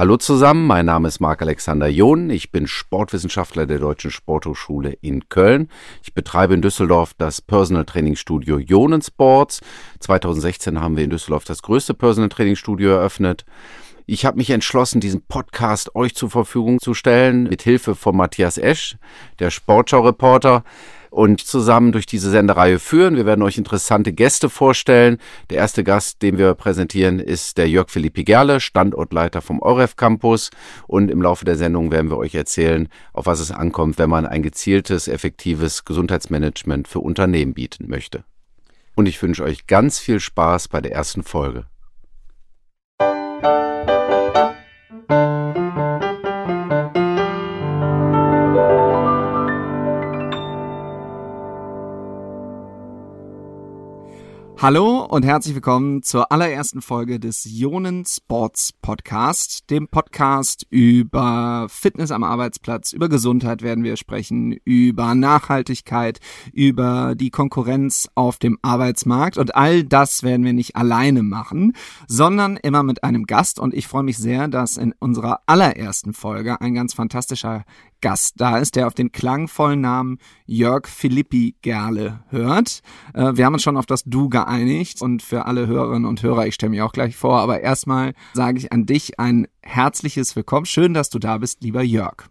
Hallo zusammen, mein Name ist Marc-Alexander John. Ich bin Sportwissenschaftler der Deutschen Sporthochschule in Köln. Ich betreibe in Düsseldorf das Personal Training Studio Jonen Sports. 2016 haben wir in Düsseldorf das größte Personal Training Studio eröffnet. Ich habe mich entschlossen, diesen Podcast euch zur Verfügung zu stellen, mit Hilfe von Matthias Esch, der Sportschau-Reporter und zusammen durch diese Sendereihe führen. Wir werden euch interessante Gäste vorstellen. Der erste Gast, den wir präsentieren, ist der Jörg Philippi Gerle, Standortleiter vom Euref Campus. Und im Laufe der Sendung werden wir euch erzählen, auf was es ankommt, wenn man ein gezieltes, effektives Gesundheitsmanagement für Unternehmen bieten möchte. Und ich wünsche euch ganz viel Spaß bei der ersten Folge. Hallo und herzlich willkommen zur allerersten Folge des Ionen Sports Podcast, dem Podcast über Fitness am Arbeitsplatz, über Gesundheit werden wir sprechen, über Nachhaltigkeit, über die Konkurrenz auf dem Arbeitsmarkt. Und all das werden wir nicht alleine machen, sondern immer mit einem Gast. Und ich freue mich sehr, dass in unserer allerersten Folge ein ganz fantastischer Gast da ist, der auf den klangvollen Namen Jörg Philippi Gerle hört. Äh, wir haben uns schon auf das Du geeinigt und für alle Hörerinnen und Hörer, ich stelle mich auch gleich vor, aber erstmal sage ich an dich ein herzliches Willkommen. Schön, dass du da bist, lieber Jörg.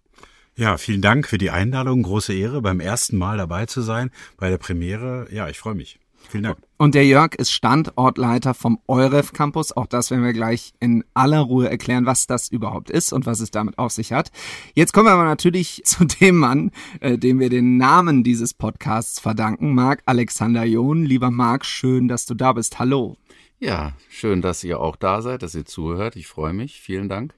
Ja, vielen Dank für die Einladung. Große Ehre, beim ersten Mal dabei zu sein bei der Premiere. Ja, ich freue mich. Vielen Dank. Und der Jörg ist Standortleiter vom Euref Campus. Auch das werden wir gleich in aller Ruhe erklären, was das überhaupt ist und was es damit auf sich hat. Jetzt kommen wir aber natürlich zu dem Mann, äh, dem wir den Namen dieses Podcasts verdanken, Marc Alexander John. Lieber Marc, schön, dass du da bist. Hallo. Ja, schön, dass ihr auch da seid, dass ihr zuhört. Ich freue mich. Vielen Dank.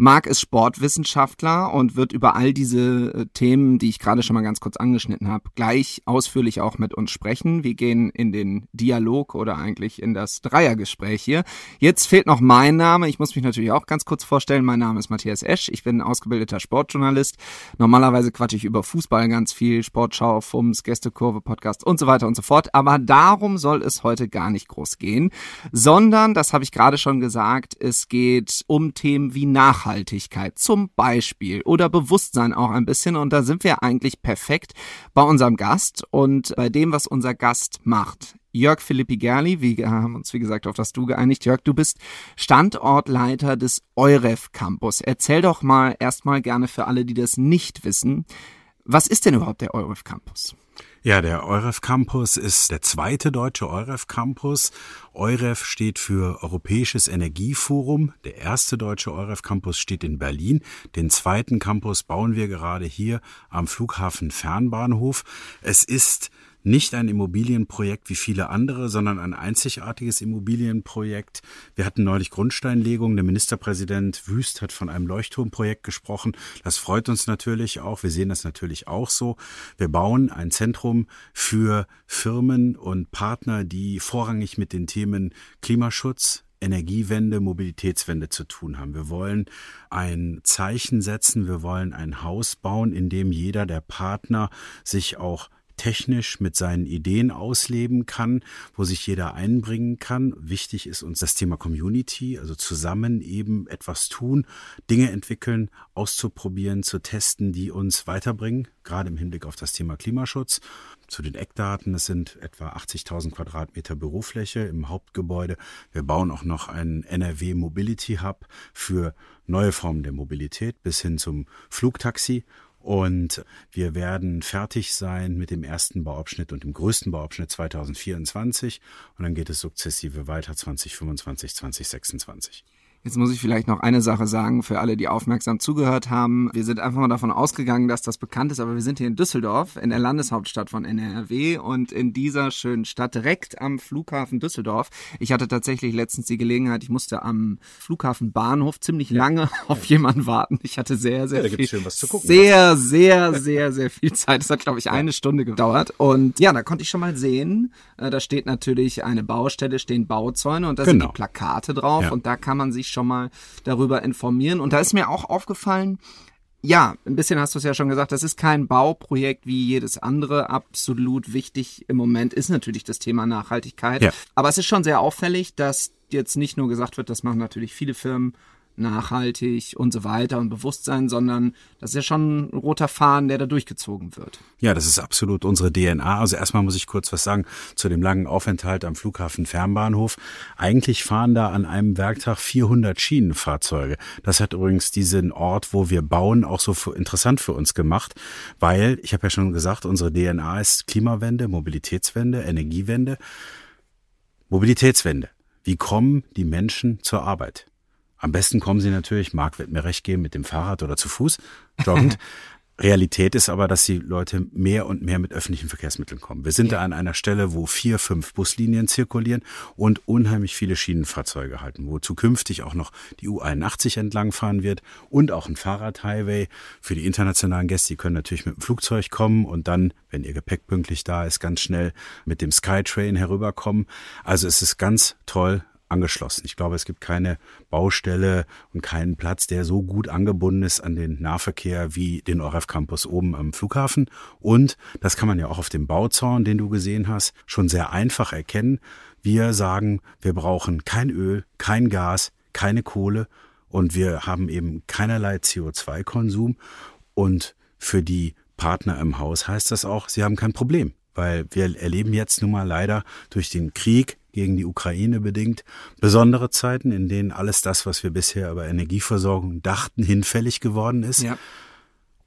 Marc ist Sportwissenschaftler und wird über all diese äh, Themen, die ich gerade schon mal ganz kurz angeschnitten habe, gleich ausführlich auch mit uns sprechen. Wir gehen in den Dialog oder eigentlich in das Dreiergespräch hier. Jetzt fehlt noch mein Name. Ich muss mich natürlich auch ganz kurz vorstellen. Mein Name ist Matthias Esch. Ich bin ausgebildeter Sportjournalist. Normalerweise quatsche ich über Fußball ganz viel, Sportschau, FUMS, Gästekurve, Podcast und so weiter und so fort. Aber darum soll es heute gar nicht groß gehen, sondern, das habe ich gerade schon gesagt, es geht um Themen wie Nachhaltigkeit. Nachhaltigkeit zum Beispiel oder Bewusstsein auch ein bisschen. Und da sind wir eigentlich perfekt bei unserem Gast und bei dem, was unser Gast macht. Jörg Philippi Gerli, wir haben uns wie gesagt auf das Du geeinigt. Jörg, du bist Standortleiter des Euref Campus. Erzähl doch mal erstmal gerne für alle, die das nicht wissen, was ist denn überhaupt der Euref Campus? Ja, der EUREF Campus ist der zweite deutsche EUREF Campus. EUREF steht für Europäisches Energieforum. Der erste deutsche EUREF Campus steht in Berlin. Den zweiten Campus bauen wir gerade hier am Flughafen Fernbahnhof. Es ist nicht ein Immobilienprojekt wie viele andere, sondern ein einzigartiges Immobilienprojekt. Wir hatten neulich Grundsteinlegung. Der Ministerpräsident Wüst hat von einem Leuchtturmprojekt gesprochen. Das freut uns natürlich auch. Wir sehen das natürlich auch so. Wir bauen ein Zentrum für Firmen und Partner, die vorrangig mit den Themen Klimaschutz, Energiewende, Mobilitätswende zu tun haben. Wir wollen ein Zeichen setzen, wir wollen ein Haus bauen, in dem jeder der Partner sich auch technisch mit seinen Ideen ausleben kann, wo sich jeder einbringen kann. Wichtig ist uns das Thema Community, also zusammen eben etwas tun, Dinge entwickeln, auszuprobieren, zu testen, die uns weiterbringen, gerade im Hinblick auf das Thema Klimaschutz. Zu den Eckdaten, es sind etwa 80.000 Quadratmeter Bürofläche im Hauptgebäude. Wir bauen auch noch einen NRW Mobility Hub für neue Formen der Mobilität bis hin zum Flugtaxi und wir werden fertig sein mit dem ersten Bauabschnitt und dem größten Bauabschnitt 2024. Und dann geht es sukzessive weiter 2025, 2026. Jetzt muss ich vielleicht noch eine Sache sagen für alle, die aufmerksam zugehört haben. Wir sind einfach mal davon ausgegangen, dass das bekannt ist, aber wir sind hier in Düsseldorf, in der Landeshauptstadt von NRW und in dieser schönen Stadt direkt am Flughafen Düsseldorf. Ich hatte tatsächlich letztens die Gelegenheit, ich musste am Flughafen Bahnhof ziemlich lange auf jemanden warten. Ich hatte sehr, sehr ja, viel, sehr, sehr, sehr, sehr viel Zeit. Es hat, glaube ich, ja. eine Stunde gedauert. Und ja, da konnte ich schon mal sehen, äh, da steht natürlich eine Baustelle, stehen Bauzäune und da genau. sind die Plakate drauf ja. und da kann man sich sich schon mal darüber informieren. Und da ist mir auch aufgefallen, ja, ein bisschen hast du es ja schon gesagt, das ist kein Bauprojekt wie jedes andere. Absolut wichtig im Moment ist natürlich das Thema Nachhaltigkeit. Ja. Aber es ist schon sehr auffällig, dass jetzt nicht nur gesagt wird, das machen natürlich viele Firmen, nachhaltig und so weiter und Bewusstsein, sondern das ist ja schon ein roter Faden, der da durchgezogen wird. Ja, das ist absolut unsere DNA. Also erstmal muss ich kurz was sagen zu dem langen Aufenthalt am Flughafen Fernbahnhof. Eigentlich fahren da an einem Werktag 400 Schienenfahrzeuge. Das hat übrigens diesen Ort, wo wir bauen, auch so interessant für uns gemacht, weil, ich habe ja schon gesagt, unsere DNA ist Klimawende, Mobilitätswende, Energiewende. Mobilitätswende. Wie kommen die Menschen zur Arbeit? Am besten kommen sie natürlich, Marc wird mir recht geben, mit dem Fahrrad oder zu Fuß, joggend. Realität ist aber, dass die Leute mehr und mehr mit öffentlichen Verkehrsmitteln kommen. Wir sind ja. da an einer Stelle, wo vier, fünf Buslinien zirkulieren und unheimlich viele Schienenfahrzeuge halten, wo zukünftig auch noch die U81 entlangfahren wird und auch ein Fahrradhighway für die internationalen Gäste. Die können natürlich mit dem Flugzeug kommen und dann, wenn ihr Gepäck pünktlich da ist, ganz schnell mit dem Skytrain herüberkommen. Also es ist ganz toll, angeschlossen. Ich glaube, es gibt keine Baustelle und keinen Platz, der so gut angebunden ist an den Nahverkehr wie den ORF Campus oben am Flughafen. Und das kann man ja auch auf dem Bauzaun, den du gesehen hast, schon sehr einfach erkennen. Wir sagen, wir brauchen kein Öl, kein Gas, keine Kohle und wir haben eben keinerlei CO2-Konsum. Und für die Partner im Haus heißt das auch, sie haben kein Problem weil wir erleben jetzt nun mal leider durch den Krieg gegen die Ukraine bedingt, besondere Zeiten, in denen alles das, was wir bisher über Energieversorgung dachten, hinfällig geworden ist. Ja.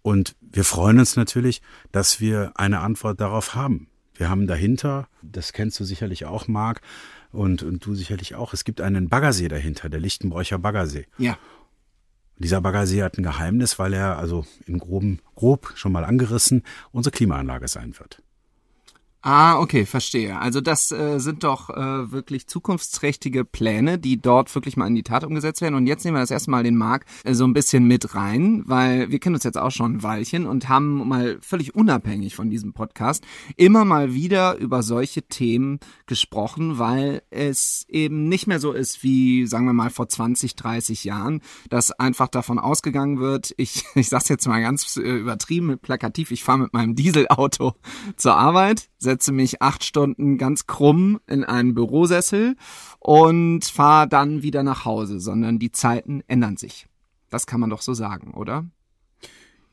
Und wir freuen uns natürlich, dass wir eine Antwort darauf haben. Wir haben dahinter, das kennst du sicherlich auch, Marc, und, und du sicherlich auch, es gibt einen Baggersee dahinter, der Lichtenbräucher Baggersee. Ja. Dieser Baggersee hat ein Geheimnis, weil er, also in groben, grob schon mal angerissen, unsere Klimaanlage sein wird. Ah, okay, verstehe. Also das äh, sind doch äh, wirklich zukunftsträchtige Pläne, die dort wirklich mal in die Tat umgesetzt werden. Und jetzt nehmen wir das erstmal den Marc äh, so ein bisschen mit rein, weil wir kennen uns jetzt auch schon ein Weilchen und haben mal völlig unabhängig von diesem Podcast immer mal wieder über solche Themen gesprochen, weil es eben nicht mehr so ist wie, sagen wir mal, vor 20, 30 Jahren, dass einfach davon ausgegangen wird, ich, ich sag's jetzt mal ganz äh, übertrieben, plakativ, ich fahre mit meinem Dieselauto zur Arbeit, setze mich acht Stunden ganz krumm in einen Bürosessel und fahre dann wieder nach Hause, sondern die Zeiten ändern sich. Das kann man doch so sagen, oder?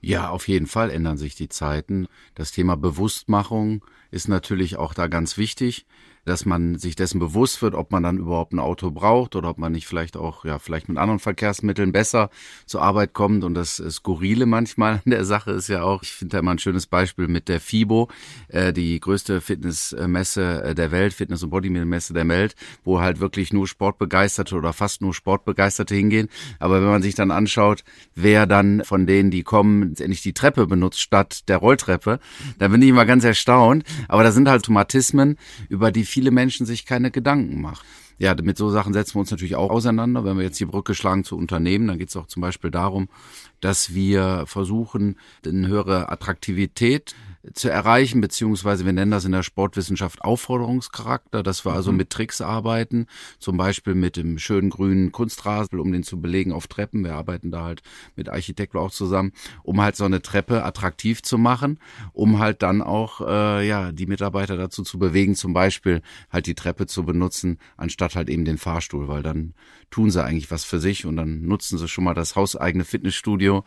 Ja, auf jeden Fall ändern sich die Zeiten. Das Thema Bewusstmachung ist natürlich auch da ganz wichtig dass man sich dessen bewusst wird, ob man dann überhaupt ein Auto braucht oder ob man nicht vielleicht auch, ja, vielleicht mit anderen Verkehrsmitteln besser zur Arbeit kommt. Und das Skurrile manchmal an der Sache ist ja auch, ich finde da immer ein schönes Beispiel mit der FIBO, äh, die größte Fitnessmesse äh, der Welt, Fitness- und Bodybuilding-Messe der Welt, wo halt wirklich nur Sportbegeisterte oder fast nur Sportbegeisterte hingehen. Aber wenn man sich dann anschaut, wer dann von denen, die kommen, endlich die Treppe benutzt statt der Rolltreppe, dann bin ich immer ganz erstaunt. Aber da sind halt Automatismen, über die viele Menschen sich keine Gedanken machen. Ja, mit so Sachen setzen wir uns natürlich auch auseinander. Wenn wir jetzt die Brücke schlagen zu Unternehmen, dann geht es auch zum Beispiel darum, dass wir versuchen, eine höhere Attraktivität zu erreichen, beziehungsweise wir nennen das in der Sportwissenschaft Aufforderungscharakter, dass wir also mhm. mit Tricks arbeiten, zum Beispiel mit dem schönen grünen Kunstrasen, um den zu belegen auf Treppen. Wir arbeiten da halt mit Architekten auch zusammen, um halt so eine Treppe attraktiv zu machen, um halt dann auch äh, ja die Mitarbeiter dazu zu bewegen, zum Beispiel halt die Treppe zu benutzen, anstatt halt eben den Fahrstuhl, weil dann tun sie eigentlich was für sich und dann nutzen sie schon mal das hauseigene Fitnessstudio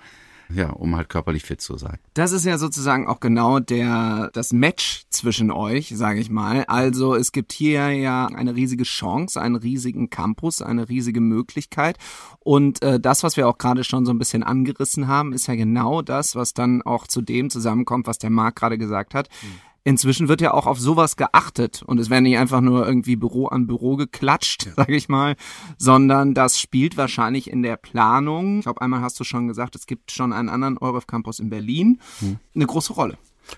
ja, um halt körperlich fit zu sein. Das ist ja sozusagen auch genau der das Match zwischen euch, sage ich mal. Also es gibt hier ja eine riesige Chance, einen riesigen Campus, eine riesige Möglichkeit und äh, das, was wir auch gerade schon so ein bisschen angerissen haben, ist ja genau das, was dann auch zu dem zusammenkommt, was der Marc gerade gesagt hat. Hm inzwischen wird ja auch auf sowas geachtet und es werden nicht einfach nur irgendwie Büro an Büro geklatscht, sage ich mal, sondern das spielt wahrscheinlich in der Planung. Ich glaube, einmal hast du schon gesagt, es gibt schon einen anderen Euref Campus in Berlin, hm. eine große Rolle.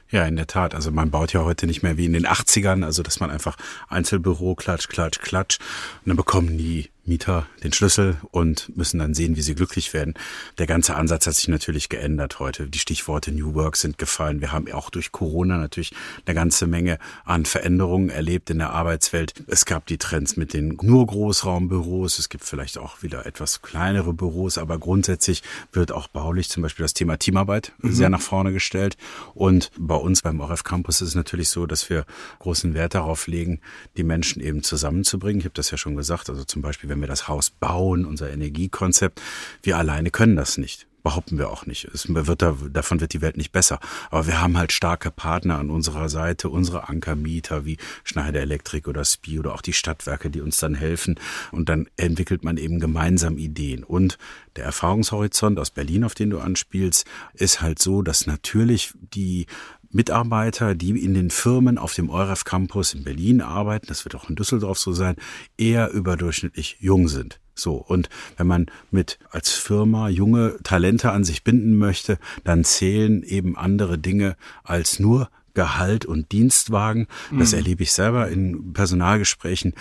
Ja, in der Tat. Also man baut ja heute nicht mehr wie in den 80ern, also dass man einfach Einzelbüro, klatsch, klatsch, klatsch. Und dann bekommen die Mieter den Schlüssel und müssen dann sehen, wie sie glücklich werden. Der ganze Ansatz hat sich natürlich geändert heute. Die Stichworte New Work sind gefallen. Wir haben auch durch Corona natürlich eine ganze Menge an Veränderungen erlebt in der Arbeitswelt. Es gab die Trends mit den nur Großraumbüros. Es gibt vielleicht auch wieder etwas kleinere Büros, aber grundsätzlich wird auch baulich zum Beispiel das Thema Teamarbeit mhm. sehr nach vorne gestellt. Und bei uns beim ORF Campus ist es natürlich so, dass wir großen Wert darauf legen, die Menschen eben zusammenzubringen. Ich habe das ja schon gesagt. Also zum Beispiel wenn wir das Haus bauen, unser Energiekonzept. Wir alleine können das nicht behaupten wir auch nicht. Es wird da, davon wird die Welt nicht besser. Aber wir haben halt starke Partner an unserer Seite, unsere Ankermieter wie Schneider Elektrik oder SPI oder auch die Stadtwerke, die uns dann helfen. Und dann entwickelt man eben gemeinsam Ideen. Und der Erfahrungshorizont aus Berlin, auf den du anspielst, ist halt so, dass natürlich die Mitarbeiter, die in den Firmen auf dem EUREF Campus in Berlin arbeiten, das wird auch in Düsseldorf so sein, eher überdurchschnittlich jung sind. So, und wenn man mit als Firma junge Talente an sich binden möchte, dann zählen eben andere Dinge als nur Gehalt und Dienstwagen. Das mhm. erlebe ich selber in Personalgesprächen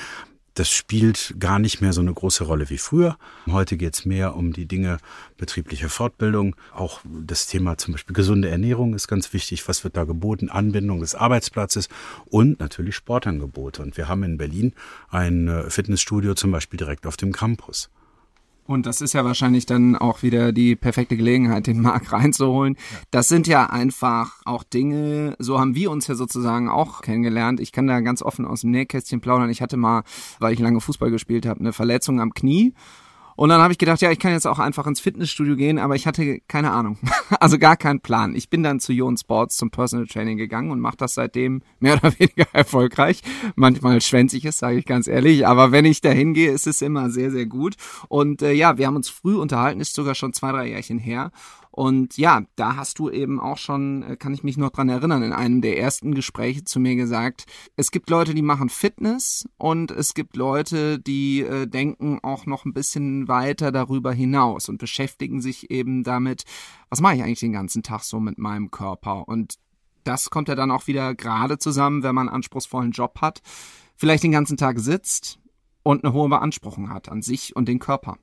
das spielt gar nicht mehr so eine große Rolle wie früher. Heute geht es mehr um die Dinge betriebliche Fortbildung. Auch das Thema zum Beispiel gesunde Ernährung ist ganz wichtig. Was wird da geboten? Anbindung des Arbeitsplatzes und natürlich Sportangebote. Und wir haben in Berlin ein äh, Fitnessstudio zum Beispiel direkt auf dem Campus. Und das ist ja wahrscheinlich dann auch wieder die perfekte Gelegenheit, den Marc reinzuholen. Ja. Das sind ja einfach auch Dinge, so haben wir uns ja sozusagen auch kennengelernt. Ich kann da ganz offen aus dem Nähkästchen plaudern. Ich hatte mal, weil ich lange Fußball gespielt habe, eine Verletzung am Knie und dann habe ich gedacht, ja, ich kann jetzt auch einfach ins Fitnessstudio gehen, aber ich hatte keine Ahnung. also gar keinen Plan. Ich bin dann zu Ion Sports zum Personal Training gegangen und mache das seitdem mehr oder weniger erfolgreich. Manchmal schwänze ich es, sage ich ganz ehrlich, aber wenn ich da hingehe, ist es immer sehr, sehr gut. Und äh, ja, wir haben uns früh unterhalten, ist sogar schon zwei, drei Jährchen her. Und ja, da hast du eben auch schon, äh, kann ich mich noch dran erinnern, in einem der ersten Gespräche zu mir gesagt, es gibt Leute, die machen Fitness und es gibt Leute, die äh, denken auch noch ein bisschen weiter darüber hinaus und beschäftigen sich eben damit, was mache ich eigentlich den ganzen Tag so mit meinem Körper? Und das kommt ja dann auch wieder gerade zusammen, wenn man einen anspruchsvollen Job hat, vielleicht den ganzen Tag sitzt und eine hohe Beanspruchung hat an sich und den Körper.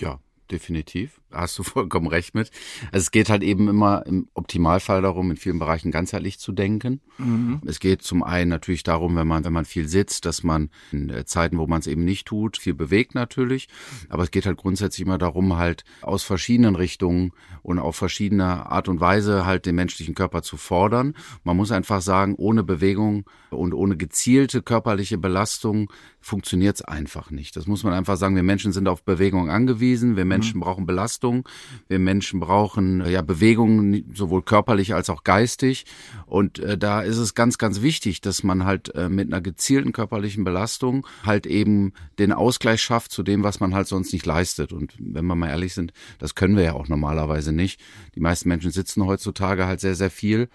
Ja, definitiv. Hast du vollkommen recht mit. Also es geht halt eben immer im Optimalfall darum, in vielen Bereichen ganzheitlich zu denken. Mhm. Es geht zum einen natürlich darum, wenn man, wenn man viel sitzt, dass man in äh, Zeiten, wo man es eben nicht tut, viel bewegt natürlich. Aber es geht halt grundsätzlich immer darum, halt aus verschiedenen Richtungen und auf verschiedene Art und Weise halt den menschlichen Körper zu fordern. Man muss einfach sagen, ohne Bewegung und ohne gezielte körperliche Belastung funktioniert es einfach nicht. Das muss man einfach sagen. Wir Menschen sind auf Bewegung angewiesen. Wir Menschen mhm. brauchen Belastung. Wir Menschen brauchen ja Bewegung, sowohl körperlich als auch geistig. Und äh, da ist es ganz, ganz wichtig, dass man halt äh, mit einer gezielten körperlichen Belastung halt eben den Ausgleich schafft zu dem, was man halt sonst nicht leistet. Und wenn wir mal ehrlich sind, das können wir ja auch normalerweise nicht. Die meisten Menschen sitzen heutzutage halt sehr, sehr viel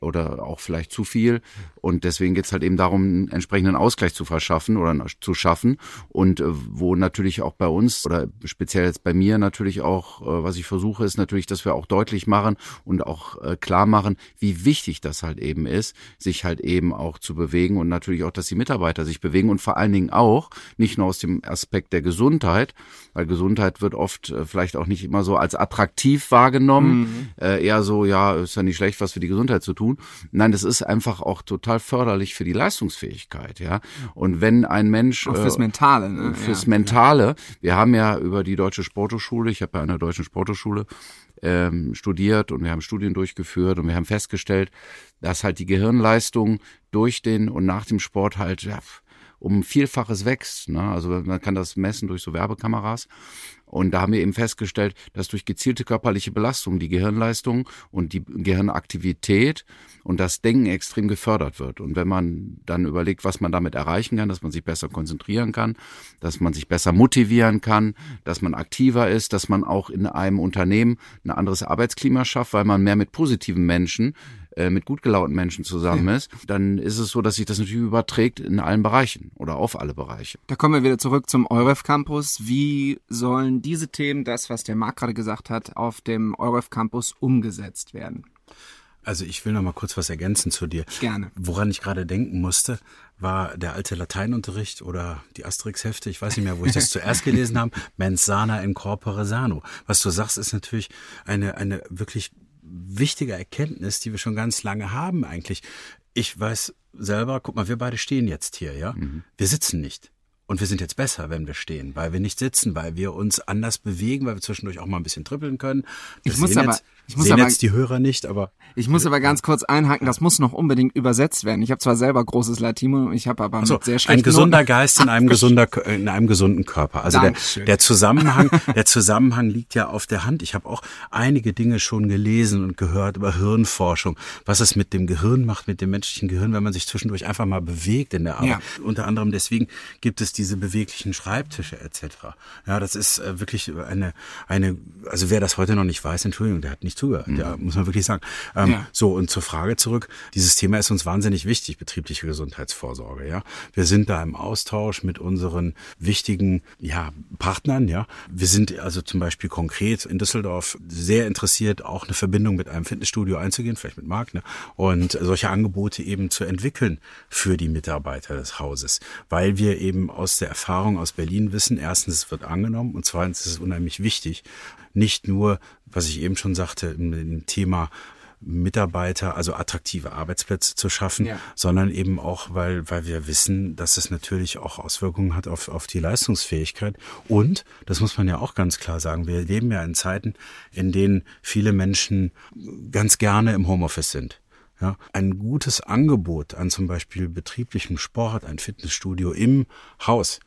oder auch vielleicht zu viel. Und deswegen geht es halt eben darum, einen entsprechenden Ausgleich zu verschaffen oder zu schaffen. Und äh, wo natürlich auch bei uns oder speziell jetzt bei mir natürlich auch, äh, was ich versuche, ist natürlich, dass wir auch deutlich machen und auch äh, klar machen, wie wichtig das halt eben ist, sich halt eben auch zu bewegen und natürlich auch, dass die Mitarbeiter sich bewegen und vor allen Dingen auch, nicht nur aus dem Aspekt der Gesundheit, weil Gesundheit wird oft vielleicht auch nicht immer so als attraktiv wahrgenommen, mhm. eher so, ja, ist ja nicht schlecht, was für die Gesundheit zu tun. Nein, das ist einfach auch total förderlich für die Leistungsfähigkeit, ja. Und wenn ein Mensch auch fürs Mentale, ne? Äh, fürs ja, Mentale. Wir haben ja über die deutsche Sporthochschule, ich habe bei einer deutschen Sporthochschule ähm, studiert und wir haben Studien durchgeführt und wir haben festgestellt, dass halt die Gehirnleistung durch den und nach dem Sport halt ja, um Vielfaches wächst. Ne? Also man kann das messen durch so Werbekameras. Und da haben wir eben festgestellt, dass durch gezielte körperliche Belastung die Gehirnleistung und die Gehirnaktivität und das Denken extrem gefördert wird. Und wenn man dann überlegt, was man damit erreichen kann, dass man sich besser konzentrieren kann, dass man sich besser motivieren kann, dass man aktiver ist, dass man auch in einem Unternehmen ein anderes Arbeitsklima schafft, weil man mehr mit positiven Menschen äh, mit gut gelaunten Menschen zusammen ist, dann ist es so, dass sich das natürlich überträgt in allen Bereichen oder auf alle Bereiche. Da kommen wir wieder zurück zum EUREF Campus. Wie sollen diese Themen, das, was der Marc gerade gesagt hat, auf dem EUREF Campus umgesetzt werden? Also ich will noch mal kurz was ergänzen zu dir. Gerne. Woran ich gerade denken musste, war der alte Lateinunterricht oder die Asterix-Hefte, ich weiß nicht mehr, wo ich das zuerst gelesen habe, Mens sana in corpore sano. Was du sagst, ist natürlich eine, eine wirklich wichtige Erkenntnis, die wir schon ganz lange haben eigentlich. Ich weiß selber, guck mal, wir beide stehen jetzt hier, ja. Mhm. Wir sitzen nicht. Und wir sind jetzt besser, wenn wir stehen, weil wir nicht sitzen, weil wir uns anders bewegen, weil wir zwischendurch auch mal ein bisschen trippeln können. Das ich muss aber, jetzt, ich muss sehen aber, jetzt die Hörer nicht, aber ich muss aber ganz kurz einhaken, das muss noch unbedingt übersetzt werden. Ich habe zwar selber großes Latino, ich habe aber also, mit sehr ein schlechten gesunder Noten- Geist in einem gesunder in einem gesunden Körper. Also der, Dankeschön. der Zusammenhang, der Zusammenhang liegt ja auf der Hand. Ich habe auch einige Dinge schon gelesen und gehört über Hirnforschung, was es mit dem Gehirn macht, mit dem menschlichen Gehirn, wenn man sich zwischendurch einfach mal bewegt in der Arbeit. Ja. Unter anderem deswegen gibt es diese beweglichen Schreibtische etc. Ja, das ist äh, wirklich eine eine also wer das heute noch nicht weiß, Entschuldigung, der hat nicht zugehört. Ja, muss man wirklich sagen. Ähm, Ja. So und zur Frage zurück. Dieses Thema ist uns wahnsinnig wichtig, betriebliche Gesundheitsvorsorge. Ja, wir sind da im Austausch mit unseren wichtigen ja Partnern. Ja, wir sind also zum Beispiel konkret in Düsseldorf sehr interessiert, auch eine Verbindung mit einem Fitnessstudio einzugehen, vielleicht mit Marc, ne? und solche Angebote eben zu entwickeln für die Mitarbeiter des Hauses, weil wir eben aus der Erfahrung aus Berlin wissen, erstens es wird angenommen und zweitens ist es unheimlich wichtig, nicht nur, was ich eben schon sagte, im, im Thema Mitarbeiter, also attraktive Arbeitsplätze zu schaffen, Ja. sondern eben auch, weil, weil wir wissen, dass es natürlich auch Auswirkungen hat auf, auf die Leistungsfähigkeit. Und, das muss man ja auch ganz klar sagen, wir leben ja in Zeiten, in denen viele Menschen ganz gerne im Homeoffice sind. Ja, ein gutes Angebot an zum Beispiel betrieblichem Sport, ein Fitnessstudio im Haus,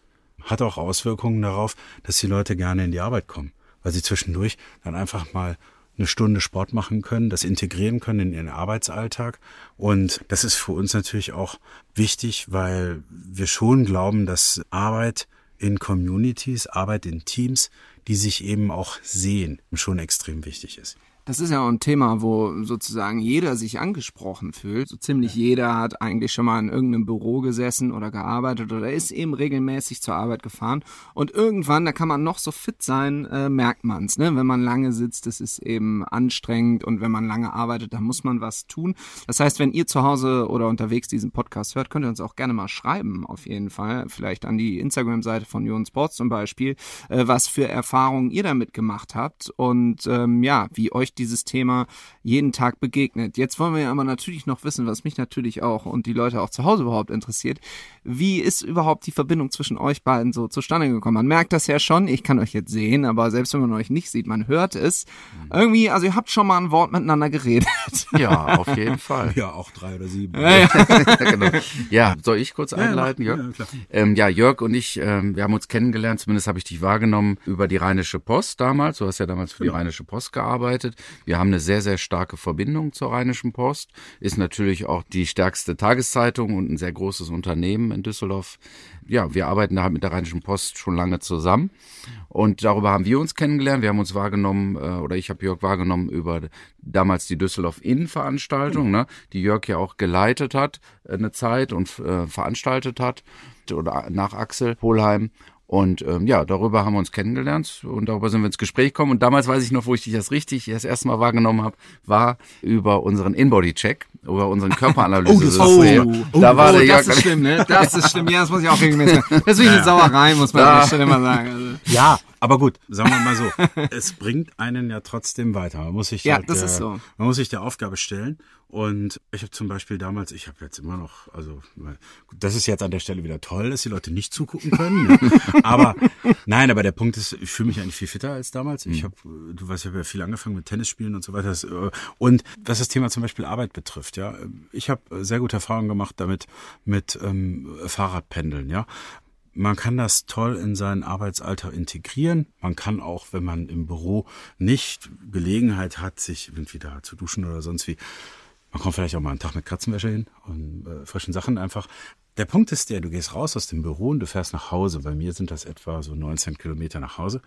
hat auch Auswirkungen darauf, dass die Leute gerne in die Arbeit kommen, weil sie zwischendurch dann einfach mal eine Stunde Sport machen können, das integrieren können in ihren Arbeitsalltag. Und das ist für uns natürlich auch wichtig, weil wir schon glauben, dass Arbeit in Communities, Arbeit in Teams, die sich eben auch sehen, schon extrem wichtig ist. Das ist ja auch ein Thema, wo sozusagen jeder sich angesprochen fühlt. So ziemlich jeder hat eigentlich schon mal in irgendeinem Büro gesessen oder gearbeitet oder ist eben regelmäßig zur Arbeit gefahren. Und irgendwann, da kann man noch so fit sein, äh, merkt man's. Ne? Wenn man lange sitzt, das ist eben anstrengend und wenn man lange arbeitet, dann muss man was tun. Das heißt, wenn ihr zu Hause oder unterwegs diesen Podcast hört, könnt ihr uns auch gerne mal schreiben, auf jeden Fall. Vielleicht an die Instagram-Seite von Jon Sports zum Beispiel, äh, was für Erfahrungen ihr damit gemacht habt und ähm, ja, wie euch dieses Thema jeden Tag begegnet. Jetzt wollen wir ja aber natürlich noch wissen, was mich natürlich auch und die Leute auch zu Hause überhaupt interessiert. Wie ist überhaupt die Verbindung zwischen euch beiden so zustande gekommen? Man merkt das ja schon, ich kann euch jetzt sehen, aber selbst wenn man euch nicht sieht, man hört es. Irgendwie, also ihr habt schon mal ein Wort miteinander geredet. Ja, auf jeden Fall. Ja, auch drei oder sieben. Ja, ja. genau. Ja, soll ich kurz einleiten, Jörg? ja, klar. ähm, ja, Jörg und ich, ähm, wir haben uns kennengelernt, zumindest habe ich dich wahrgenommen über die Rheinische Post damals. Du hast ja damals für die Rheinische Post gearbeitet. Wir haben eine sehr, sehr starke Verbindung zur Rheinischen Post. Ist natürlich auch die stärkste Tageszeitung und ein sehr großes Unternehmen in Düsseldorf. Ja, wir arbeiten da halt mit der Rheinischen Post schon lange zusammen. Und darüber haben wir uns kennengelernt. Wir haben uns wahrgenommen, äh, oder ich habe Jörg wahrgenommen über damals die Düsseldorf Innenveranstaltung, ne, die Jörg ja auch geleitet hat äh, eine Zeit und äh, veranstaltet hat oder nach Axel Polheim. Und ähm, ja, darüber haben wir uns kennengelernt und darüber sind wir ins Gespräch gekommen. Und damals weiß ich noch, wo ich dich das richtig das erste Mal wahrgenommen habe, war über unseren In-Body-Check, über unseren Körperanalyse-System. Oh, da war der Jörg. das ist schlimm, ne? Das ist schlimm. Ja, das muss ich auch regelmäßig sagen. Das ist wie eine Sauerei, muss man an der Stelle mal sagen. Also. Ja, aber gut, sagen wir mal so, es bringt einen ja trotzdem weiter. Man muss sich Ja, halt, das der, ist so. man muss sich der Aufgabe stellen. Und ich habe zum Beispiel damals, ich habe jetzt immer noch, also das ist jetzt an der Stelle wieder toll, dass die Leute nicht zugucken können. Ne? aber nein, aber der Punkt ist, ich fühle mich eigentlich viel fitter als damals. Ich habe, du weißt, ich habe ja viel angefangen mit Tennisspielen und so weiter. Äh, Und was das Thema zum Beispiel Arbeit betrifft, ja, ich habe sehr gute Erfahrungen gemacht damit mit ähm, Fahrradpendeln, ja. Man kann das toll in seinen Arbeitsalltag integrieren. Man kann auch, wenn man im Büro nicht Gelegenheit hat, sich irgendwie da zu duschen oder sonst wie, man kommt vielleicht auch mal einen Tag mit Katzenwäsche hin und äh, frischen Sachen einfach. Der Punkt ist der, du gehst raus aus dem Büro und du fährst nach Hause. Bei mir sind das etwa so 19 Kilometer nach Hause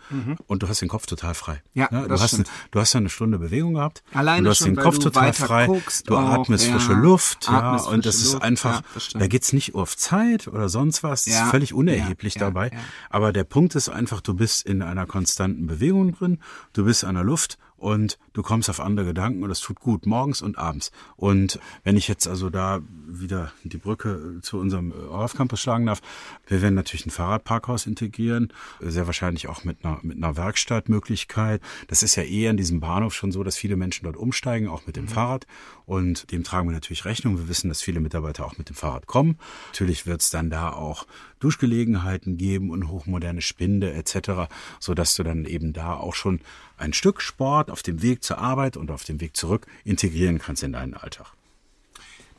und du hast den Kopf total frei. Ja, du, das hast, stimmt. du hast ja eine Stunde Bewegung gehabt. Alleine du hast schon, den Kopf du total frei. du auch, atmest ja. frische Luft, ja, Atmest und das ist Luft, einfach, ja, da geht's nicht auf Zeit oder sonst was. Das Ja, ist völlig unerheblich ja, ja, dabei. ja. Aber der Punkt ist einfach, du bist in einer konstanten Bewegung drin, du bist an der Luft und du kommst auf andere Gedanken und das tut gut, morgens und abends. Und wenn ich jetzt also da wieder die Brücke zu unserem ORF Campus schlagen darf, wir werden natürlich ein Fahrradparkhaus integrieren, sehr wahrscheinlich auch mit einer, mit einer Werkstattmöglichkeit. Das ist ja eh an diesem Bahnhof schon so, dass viele Menschen dort umsteigen, auch mit dem mhm. Fahrrad. Und dem tragen wir natürlich Rechnung. Wir wissen, dass viele Mitarbeiter auch mit dem Fahrrad kommen. Natürlich wird es dann da auch Duschgelegenheiten geben und hochmoderne Spinde etc., so dass du dann eben da auch schon ein Stück Sport auf dem Weg zur Arbeit und auf dem Weg zurück integrieren kannst in deinen Alltag.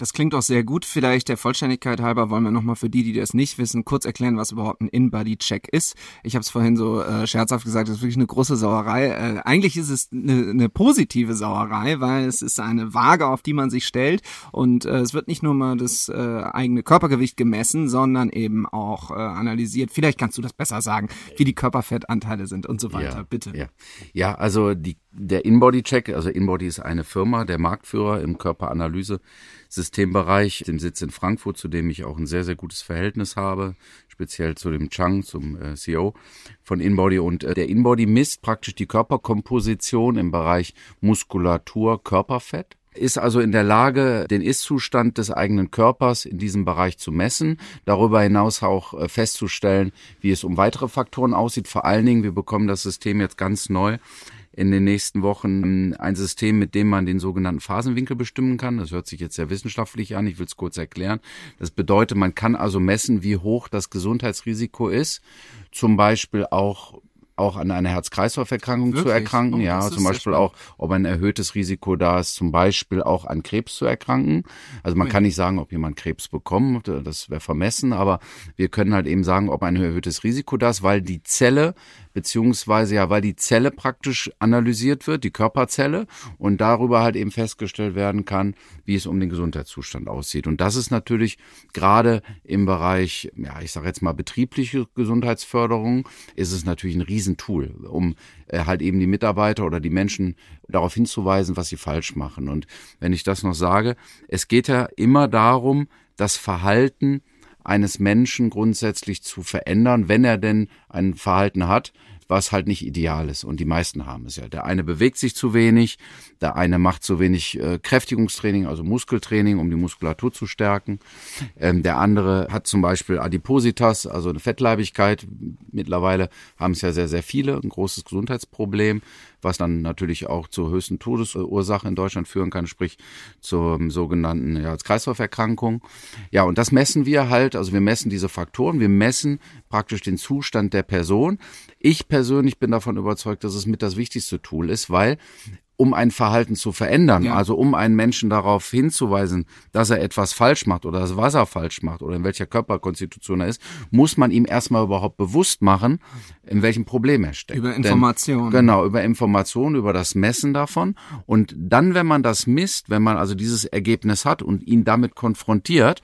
Das klingt auch sehr gut. Vielleicht der Vollständigkeit halber wollen wir nochmal für die, die das nicht wissen, kurz erklären, was überhaupt ein In-Body-Check ist. Ich habe es vorhin so äh, scherzhaft gesagt, das ist wirklich eine große Sauerei. Äh, eigentlich ist es eine, eine positive Sauerei, weil es ist eine Waage, auf die man sich stellt und äh, es wird nicht nur mal das äh, eigene Körpergewicht gemessen, sondern eben auch äh, analysiert. Vielleicht kannst du das besser sagen, wie die Körperfettanteile sind und so weiter. Ja, Bitte. Ja, ja also die, der In-Body-Check, also In-Body ist eine Firma, der Marktführer im Körperanalyse. Systembereich, dem Sitz in Frankfurt, zu dem ich auch ein sehr, sehr gutes Verhältnis habe, speziell zu dem Chang, zum äh, CEO von InBody. Und äh, der InBody misst praktisch die Körperkomposition im Bereich Muskulatur, Körperfett ist also in der Lage, den Ist-Zustand des eigenen Körpers in diesem Bereich zu messen, darüber hinaus auch äh, festzustellen, wie es um weitere Faktoren aussieht. Vor allen Dingen, wir bekommen das System jetzt ganz neu in den nächsten Wochen ein System, mit dem man den sogenannten Phasenwinkel bestimmen kann. Das hört sich jetzt sehr wissenschaftlich an. Ich will es kurz erklären. Das bedeutet, man kann also messen, wie hoch das Gesundheitsrisiko ist. Zum Beispiel auch auch an einer Herz-Kreislauf-Erkrankung zu erkranken. Oh, ja, zum Beispiel auch, ob ein erhöhtes Risiko da ist, zum Beispiel auch an Krebs zu erkranken. Also man okay. kann nicht sagen, ob jemand Krebs bekommt, das wäre vermessen, aber wir können halt eben sagen, ob ein erhöhtes Risiko da ist, weil die Zelle beziehungsweise ja, weil die Zelle praktisch analysiert wird, die Körperzelle, und darüber halt eben festgestellt werden kann, wie es um den Gesundheitszustand aussieht. Und das ist natürlich gerade im Bereich, ja, ich sage jetzt mal betriebliche Gesundheitsförderung, ist es natürlich ein Riesentool, um äh, halt eben die Mitarbeiter oder die Menschen darauf hinzuweisen, was sie falsch machen. Und wenn ich das noch sage, es geht ja immer darum, das Verhalten eines Menschen grundsätzlich zu verändern, wenn er denn ein Verhalten hat, was halt nicht ideal ist. Und die meisten haben es ja. Der eine bewegt sich zu wenig, der eine macht zu wenig äh, Kräftigungstraining, also Muskeltraining, um die Muskulatur zu stärken. Ähm, der andere hat zum Beispiel Adipositas, also eine Fettleibigkeit. Mittlerweile haben es ja sehr, sehr viele, ein großes Gesundheitsproblem was dann natürlich auch zur höchsten Todesursache in Deutschland führen kann, sprich zur sogenannten ja, Kreislauferkrankung. Ja, und das messen wir halt, also wir messen diese Faktoren, wir messen praktisch den Zustand der Person. Ich persönlich bin davon überzeugt, dass es mit das wichtigste Tool ist, weil um ein Verhalten zu verändern, ja. also um einen Menschen darauf hinzuweisen, dass er etwas falsch macht oder das was er falsch macht oder in welcher Körperkonstitution er ist, muss man ihm erstmal überhaupt bewusst machen, in welchem Problem er steckt. Über Informationen. Genau, über Informationen, über das Messen davon. Und dann, wenn man das misst, wenn man also dieses Ergebnis hat und ihn damit konfrontiert,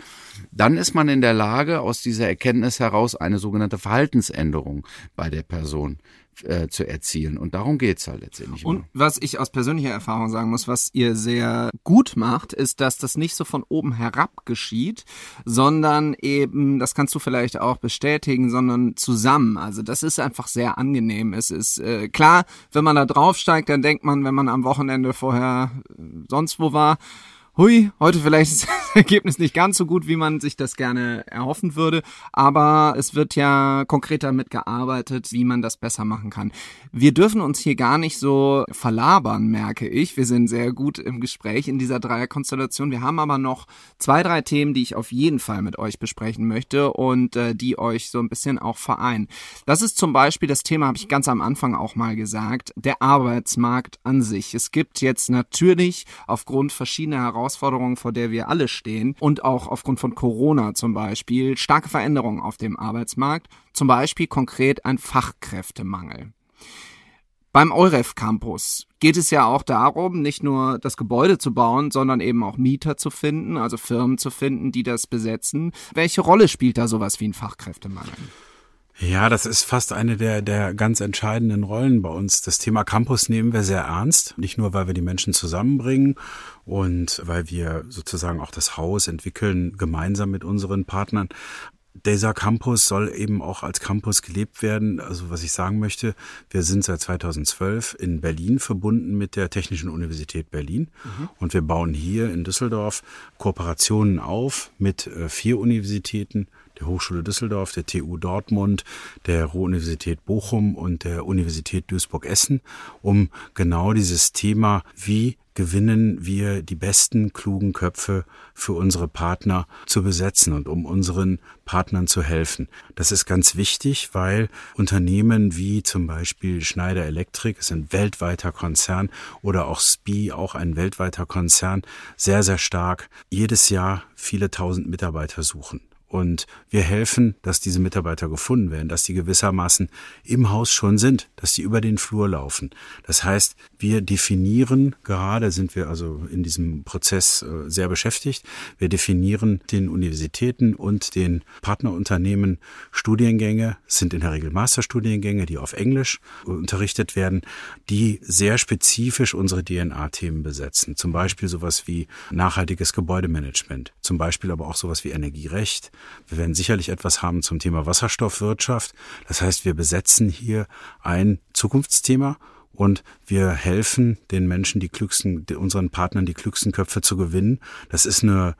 dann ist man in der Lage, aus dieser Erkenntnis heraus eine sogenannte Verhaltensänderung bei der Person äh, zu erzielen. Und darum geht's halt letztendlich. Und immer. was ich aus persönlicher Erfahrung sagen muss, was ihr sehr gut macht, ist, dass das nicht so von oben herab geschieht, sondern eben, das kannst du vielleicht auch bestätigen, sondern zusammen. Also das ist einfach sehr angenehm. Es ist äh, klar, wenn man da draufsteigt, dann denkt man, wenn man am Wochenende vorher äh, sonst wo war, hui, heute vielleicht ist das Ergebnis nicht ganz so gut, wie man sich das gerne erhoffen würde, aber es wird ja konkret damit gearbeitet, wie man das besser machen kann. Wir dürfen uns hier gar nicht so verlabern, merke ich. Wir sind sehr gut im Gespräch in dieser Dreierkonstellation. Wir haben aber noch zwei, drei Themen, die ich auf jeden Fall mit euch besprechen möchte und äh, die euch so ein bisschen auch vereinen. Das ist zum Beispiel das Thema, habe ich ganz am Anfang auch mal gesagt, der Arbeitsmarkt an sich. Es gibt jetzt natürlich aufgrund verschiedener Herausforderungen Herausforderung, vor der wir alle stehen und auch aufgrund von Corona zum Beispiel starke Veränderungen auf dem Arbeitsmarkt, zum Beispiel konkret ein Fachkräftemangel. Beim Euref Campus geht es ja auch darum, nicht nur das Gebäude zu bauen, sondern eben auch Mieter zu finden, also Firmen zu finden, die das besetzen. Welche Rolle spielt da sowas wie ein Fachkräftemangel? Ja, das ist fast eine der, der ganz entscheidenden Rollen bei uns. Das Thema Campus nehmen wir sehr ernst. Nicht nur, weil wir die Menschen zusammenbringen und weil wir sozusagen auch das Haus entwickeln, gemeinsam mit unseren Partnern. dieser Campus soll eben auch als Campus gelebt werden. Also was ich sagen möchte, wir sind seit 2012 in Berlin verbunden mit der Technischen Universität Berlin mhm. und wir bauen hier in Düsseldorf Kooperationen auf mit äh, vier Universitäten, der Hochschule Düsseldorf, der TU Dortmund, der Ruhr-Universität Bochum und der Universität Duisburg-Essen, um genau dieses Thema, wie gewinnen wir die besten klugen Köpfe für unsere Partner zu besetzen und um unseren Partnern zu helfen. Das ist ganz wichtig, weil Unternehmen wie zum Beispiel Schneider Electric, ist ein weltweiter Konzern, oder auch SPI, auch ein weltweiter Konzern, sehr, sehr stark jedes Jahr viele tausend Mitarbeiter suchen. Und wir helfen, dass diese Mitarbeiter gefunden werden, dass die gewissermaßen im Haus schon sind, dass die über den Flur laufen. Das heißt, wir definieren, gerade sind wir also in diesem Prozess äh, sehr beschäftigt, wir definieren den Universitäten und den Partnerunternehmen Studiengänge, sind in der Regel Masterstudiengänge, die auf Englisch unterrichtet werden, die sehr spezifisch unsere DNA-Themen besetzen. Zum Beispiel sowas wie nachhaltiges Gebäudemanagement, zum Beispiel aber auch sowas wie Energierecht, wir werden sicherlich etwas haben zum Thema Wasserstoffwirtschaft. Das heißt, wir besetzen hier ein Zukunftsthema und wir helfen den Menschen, die klügsten, unseren Partnern die klügsten Köpfe zu gewinnen. Das ist eine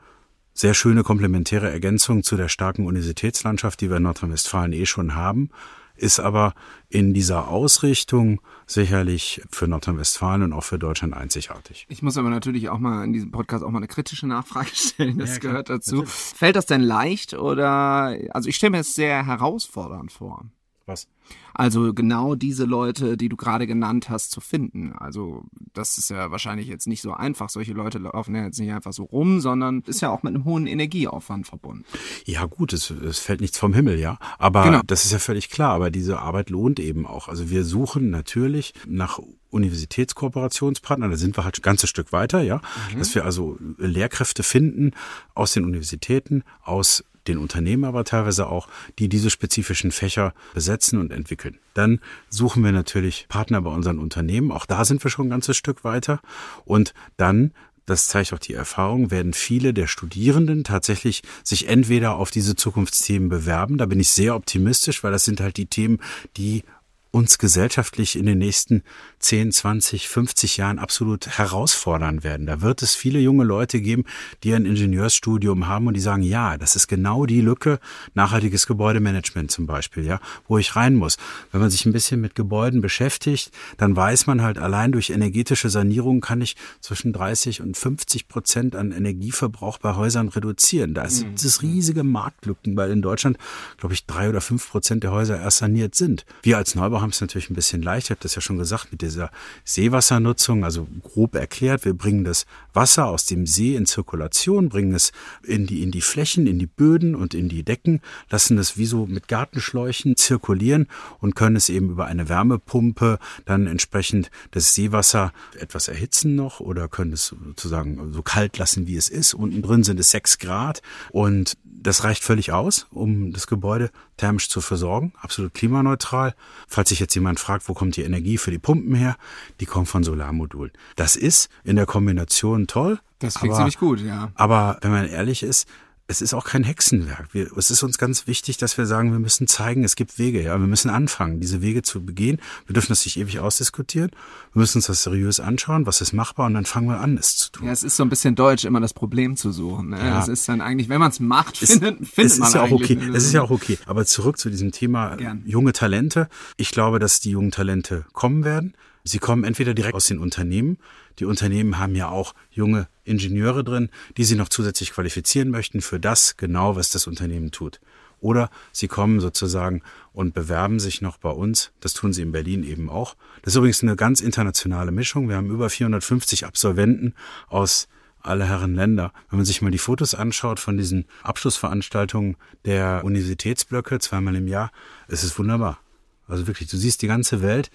sehr schöne komplementäre Ergänzung zu der starken Universitätslandschaft, die wir in Nordrhein-Westfalen eh schon haben ist aber in dieser Ausrichtung sicherlich für Nordrhein-Westfalen und auch für Deutschland einzigartig. Ich muss aber natürlich auch mal in diesem Podcast auch mal eine kritische Nachfrage stellen. Das ja, gehört dazu. Natürlich. Fällt das denn leicht oder, also ich stelle mir es sehr herausfordernd vor. Was? Also genau diese Leute, die du gerade genannt hast, zu finden. Also das ist ja wahrscheinlich jetzt nicht so einfach. Solche Leute laufen ja jetzt nicht einfach so rum, sondern ist ja auch mit einem hohen Energieaufwand verbunden. Ja gut, es, es fällt nichts vom Himmel, ja. Aber genau. das ist ja völlig klar. Aber diese Arbeit lohnt eben auch. Also wir suchen natürlich nach Universitätskooperationspartnern, da sind wir halt ein ganzes Stück weiter, ja, mhm. dass wir also Lehrkräfte finden aus den Universitäten, aus den Unternehmen aber teilweise auch, die diese spezifischen Fächer besetzen und entwickeln. Dann suchen wir natürlich Partner bei unseren Unternehmen. Auch da sind wir schon ein ganzes Stück weiter. Und dann das zeigt auch die Erfahrung, werden viele der Studierenden tatsächlich sich entweder auf diese Zukunftsthemen bewerben. Da bin ich sehr optimistisch, weil das sind halt die Themen, die uns gesellschaftlich in den nächsten 10, 20, 50 Jahren absolut herausfordern werden. Da wird es viele junge Leute geben, die ein Ingenieursstudium haben und die sagen, ja, das ist genau die Lücke, nachhaltiges Gebäudemanagement zum Beispiel, ja, wo ich rein muss. Wenn man sich ein bisschen mit Gebäuden beschäftigt, dann weiß man halt, allein durch energetische Sanierung kann ich zwischen 30 und 50 Prozent an Energieverbrauch bei Häusern reduzieren. Da es mhm. riesige Marktlücken, weil in Deutschland, glaube ich, drei oder fünf Prozent der Häuser erst saniert sind. Wir als Neubau haben es natürlich ein bisschen leicht. Ich habe das ja schon gesagt mit dieser Seewassernutzung. Also grob erklärt, wir bringen das Wasser aus dem See in Zirkulation, bringen es in die, in die Flächen, in die Böden und in die Decken, lassen es wie so mit Gartenschläuchen zirkulieren und können es eben über eine Wärmepumpe dann entsprechend das Seewasser etwas erhitzen noch oder können es sozusagen so kalt lassen, wie es ist. Unten drin sind es sechs Grad und das reicht völlig aus, um das Gebäude thermisch zu versorgen, absolut klimaneutral. Falls sich jetzt jemand fragt, wo kommt die Energie für die Pumpen her, die kommt von Solarmodulen. Das ist in der Kombination toll. Das klingt ziemlich gut, ja. Aber wenn man ehrlich ist, es ist auch kein Hexenwerk. Wir, es ist uns ganz wichtig, dass wir sagen, wir müssen zeigen, es gibt Wege. Ja, wir müssen anfangen, diese Wege zu begehen. Wir dürfen das nicht ewig ausdiskutieren. Wir müssen uns das seriös anschauen, was ist machbar, und dann fangen wir an, es zu tun. Ja, es ist so ein bisschen deutsch, immer das Problem zu suchen. Ne? Ja. Es ist dann eigentlich, wenn man es macht, findet, es, findet es man ist ja auch okay. Es ist ja auch okay. Aber zurück zu diesem Thema Gern. junge Talente. Ich glaube, dass die jungen Talente kommen werden. Sie kommen entweder direkt aus den Unternehmen. Die Unternehmen haben ja auch junge Ingenieure drin, die sie noch zusätzlich qualifizieren möchten für das genau, was das Unternehmen tut. Oder sie kommen sozusagen und bewerben sich noch bei uns. Das tun sie in Berlin eben auch. Das ist übrigens eine ganz internationale Mischung. Wir haben über 450 Absolventen aus alle Herren Länder. Wenn man sich mal die Fotos anschaut von diesen Abschlussveranstaltungen der Universitätsblöcke zweimal im Jahr, es ist wunderbar. Also wirklich, du siehst die ganze Welt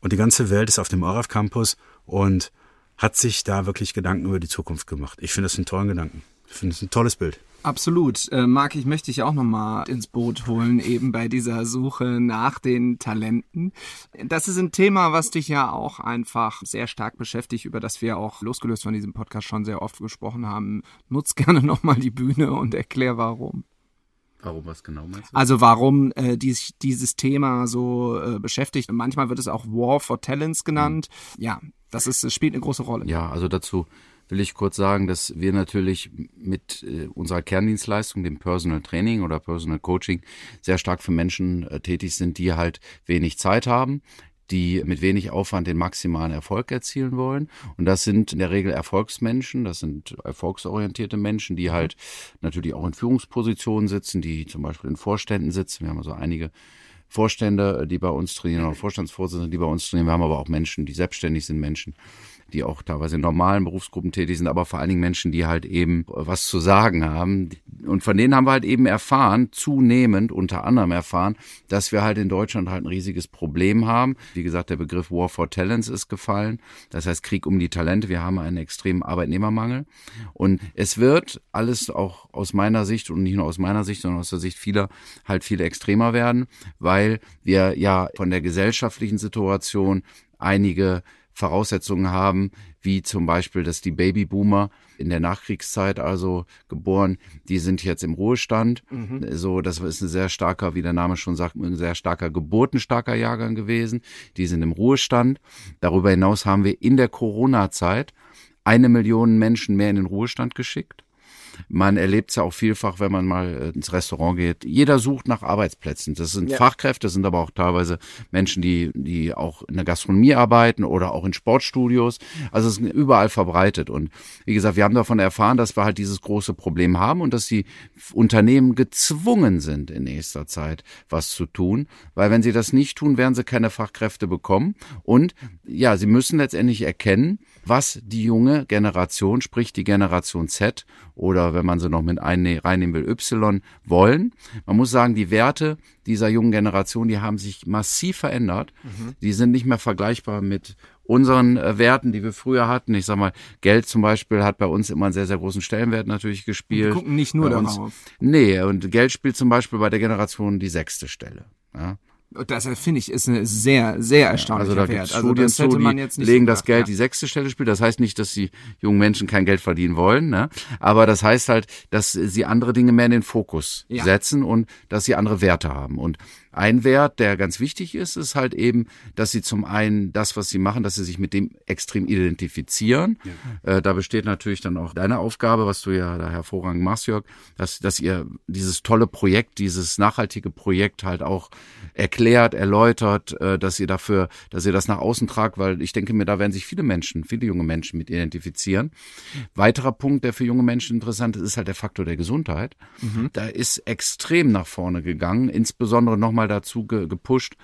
und die ganze Welt ist auf dem ORAF Campus und hat sich da wirklich Gedanken über die Zukunft gemacht. Ich finde das einen tollen Gedanken. Ich finde es ein tolles Bild. Absolut. Äh, Marc, ich möchte dich auch nochmal ins Boot holen, eben bei dieser Suche nach den Talenten. Das ist ein Thema, was dich ja auch einfach sehr stark beschäftigt, über das wir auch losgelöst von diesem Podcast schon sehr oft gesprochen haben. Nutz gerne nochmal die Bühne und erklär warum. Warum was genau meinst du? Also warum äh, dies, dieses Thema so äh, beschäftigt. Manchmal wird es auch War for Talents genannt. Mhm. Ja, das ist, das spielt eine große Rolle. Ja, also dazu will ich kurz sagen, dass wir natürlich mit äh, unserer Kerndienstleistung, dem Personal Training oder Personal Coaching, sehr stark für Menschen äh, tätig sind, die halt wenig Zeit haben, die mit wenig Aufwand den maximalen Erfolg erzielen wollen. Und das sind in der Regel Erfolgsmenschen, das sind erfolgsorientierte Menschen, die halt natürlich auch in Führungspositionen sitzen, die zum Beispiel in Vorständen sitzen. Wir haben also einige Vorstände, die bei uns trainieren, oder Vorstandsvorsitzende, die bei uns trainieren. Wir haben aber auch Menschen, die selbstständig sind, Menschen, die auch teilweise in normalen Berufsgruppen tätig sind, aber vor allen Dingen Menschen, die halt eben was zu sagen haben. Und von denen haben wir halt eben erfahren, zunehmend unter anderem erfahren, dass wir halt in Deutschland halt ein riesiges Problem haben. Wie gesagt, der Begriff War for Talents ist gefallen. Das heißt Krieg um die Talente. Wir haben einen extremen Arbeitnehmermangel. Und es wird alles auch aus meiner Sicht und nicht nur aus meiner Sicht, sondern aus der Sicht vieler halt viel extremer werden, weil wir ja von der gesellschaftlichen Situation einige Voraussetzungen haben, wie zum Beispiel, dass die Babyboomer in der Nachkriegszeit also geboren, die sind jetzt im Ruhestand. Mhm. So, das ist ein sehr starker, wie der Name schon sagt, ein sehr starker geburtenstarker Jahrgang gewesen. Die sind im Ruhestand. Darüber hinaus haben wir in der Corona-Zeit eine Million Menschen mehr in den Ruhestand geschickt. Man erlebt es ja auch vielfach, wenn man mal äh, ins Restaurant geht. Jeder sucht nach Arbeitsplätzen. Das sind ja. Fachkräfte, sind aber auch teilweise Menschen, die, die auch in der Gastronomie arbeiten oder auch in Sportstudios. Also es ist überall verbreitet. Und wie gesagt, wir haben davon erfahren, dass wir halt dieses große Problem haben und dass die Unternehmen gezwungen sind, in nächster Zeit was zu tun. Weil wenn sie das nicht tun, werden sie keine Fachkräfte bekommen. Und ja, sie müssen letztendlich erkennen, was die junge Generation, sprich die Generation Z oder wenn man sie noch mit reinnehmen will, Y wollen. Man muss sagen, die Werte dieser jungen Generation, die haben sich massiv verändert. Mhm. Die sind nicht mehr vergleichbar mit unseren äh, Werten, die wir früher hatten. Ich sag mal, Geld zum Beispiel hat bei uns immer einen sehr, sehr großen Stellenwert natürlich gespielt. Wir gucken nicht nur darauf. Nee, und Geld spielt zum Beispiel bei der Generation die sechste Stelle. Ja. Das finde ich ist eine sehr, sehr erstaunliche ja, also da Wert. Also Studien man jetzt nicht legen das Geld ja. die sechste Stelle spielt. Das heißt nicht, dass die jungen Menschen kein Geld verdienen wollen, ne? aber das heißt halt, dass sie andere Dinge mehr in den Fokus ja. setzen und dass sie andere Werte haben. Und ein Wert, der ganz wichtig ist, ist halt eben, dass sie zum einen das, was sie machen, dass sie sich mit dem extrem identifizieren. Ja. Äh, da besteht natürlich dann auch deine Aufgabe, was du ja da hervorragend machst, Jörg, dass, dass ihr dieses tolle Projekt, dieses nachhaltige Projekt halt auch erklärt, erläutert, äh, dass ihr dafür, dass ihr das nach außen tragt, weil ich denke mir, da werden sich viele Menschen, viele junge Menschen mit identifizieren. Weiterer Punkt, der für junge Menschen interessant ist, ist halt der Faktor der Gesundheit. Mhm. Da ist extrem nach vorne gegangen, insbesondere nochmal nochmal dazu ge gepusht,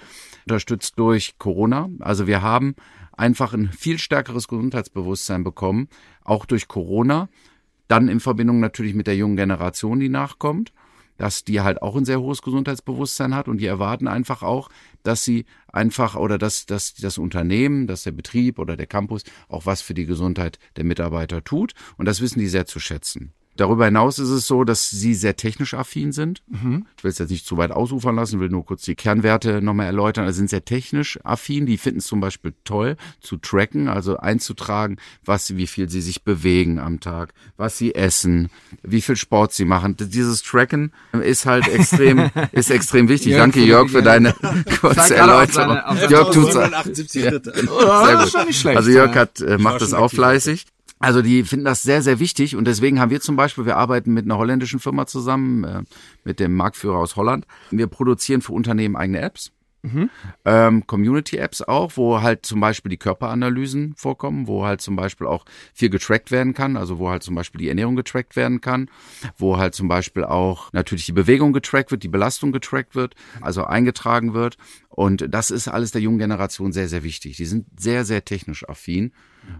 unterstützt durch Corona. Also wir haben einfach ein viel stärkeres Gesundheitsbewusstsein bekommen, auch durch Corona. Dann in Verbindung natürlich mit der jungen Generation, die nachkommt, dass die halt auch ein sehr hohes Gesundheitsbewusstsein hat und die erwarten einfach auch, dass sie einfach oder dass, dass das Unternehmen, dass der Betrieb oder der Campus auch was für die Gesundheit der Mitarbeiter tut. Und das wissen die sehr zu schätzen. Darüber hinaus ist es so, dass sie sehr technisch affin sind. Mhm. Ich will es jetzt nicht zu weit ausufern lassen, will nur kurz die Kernwerte nochmal erläutern. Also sind sehr technisch affin. Die finden es zum Beispiel toll zu tracken, also einzutragen, was, wie viel sie sich bewegen am Tag, was sie essen, wie viel Sport sie machen. Dieses Tracken ist halt extrem, ist extrem wichtig. Jörg, Danke Jörg für deine kurze Erläuterung. Jörg tut's. Ja, sehr gut. Also Jörg hat, äh, macht das auch fleißig. Also die finden das sehr, sehr wichtig und deswegen haben wir zum Beispiel, wir arbeiten mit einer holländischen Firma zusammen, äh, mit dem Marktführer aus Holland. Wir produzieren für Unternehmen eigene Apps. Mhm. Ähm, Community-Apps auch, wo halt zum Beispiel die Körperanalysen vorkommen, wo halt zum Beispiel auch viel getrackt werden kann, also wo halt zum Beispiel die Ernährung getrackt werden kann, wo halt zum Beispiel auch natürlich die Bewegung getrackt wird, die Belastung getrackt wird, also eingetragen wird. Und das ist alles der jungen Generation sehr, sehr wichtig. Die sind sehr, sehr technisch affin.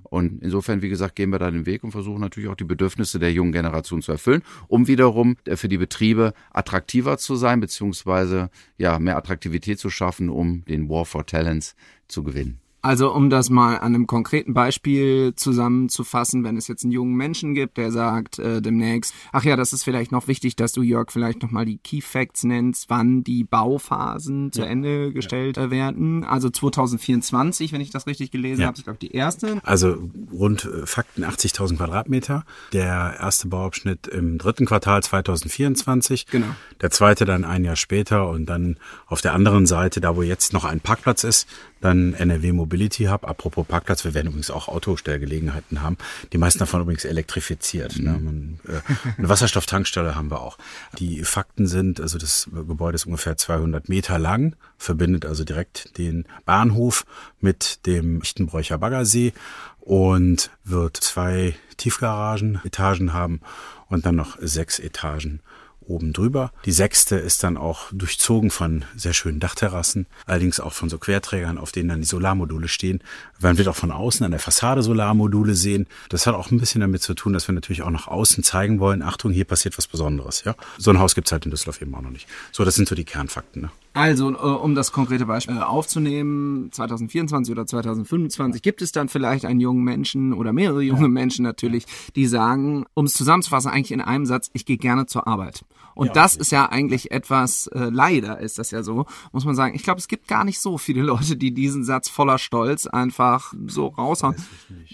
Und insofern, wie gesagt, gehen wir da den Weg und versuchen natürlich auch die Bedürfnisse der jungen Generation zu erfüllen, um wiederum für die Betriebe attraktiver zu sein, beziehungsweise ja, mehr Attraktivität zu schaffen, um den War for Talents zu gewinnen. Also um das mal an einem konkreten Beispiel zusammenzufassen, wenn es jetzt einen jungen Menschen gibt, der sagt äh, demnächst, ach ja, das ist vielleicht noch wichtig, dass du Jörg vielleicht nochmal die Key Facts nennst, wann die Bauphasen ja. zu Ende gestellt ja. werden. Also 2024, wenn ich das richtig gelesen ja. habe, ich glaube die erste. Also rund äh, Fakten 80.000 Quadratmeter. Der erste Bauabschnitt im dritten Quartal 2024. Genau. Der zweite dann ein Jahr später und dann auf der anderen Seite, da wo jetzt noch ein Parkplatz ist, dann NRW Mobility Hub. Apropos Parkplatz, wir werden übrigens auch Autostellgelegenheiten haben. Die meisten davon übrigens elektrifiziert. Ne? Man, äh, eine Wasserstofftankstelle haben wir auch. Die Fakten sind, also das Gebäude ist ungefähr 200 Meter lang, verbindet also direkt den Bahnhof mit dem Lichtenbräucher Baggersee und wird zwei Tiefgaragen, Etagen haben und dann noch sechs Etagen oben drüber. Die sechste ist dann auch durchzogen von sehr schönen Dachterrassen, allerdings auch von so Querträgern, auf denen dann die Solarmodule stehen. Man wird auch von außen an der Fassade Solarmodule sehen. Das hat auch ein bisschen damit zu tun, dass wir natürlich auch nach außen zeigen wollen, Achtung, hier passiert was Besonderes. Ja, So ein Haus gibt's halt in Düsseldorf eben auch noch nicht. So, das sind so die Kernfakten. Ne? Also, äh, um das konkrete Beispiel aufzunehmen, 2024 oder 2025 gibt es dann vielleicht einen jungen Menschen oder mehrere junge Menschen natürlich, die sagen, um es zusammenzufassen, eigentlich in einem Satz, ich gehe gerne zur Arbeit. Und ja, das ist ja eigentlich etwas, äh, leider ist das ja so, muss man sagen. Ich glaube, es gibt gar nicht so viele Leute, die diesen Satz voller Stolz einfach so raushauen.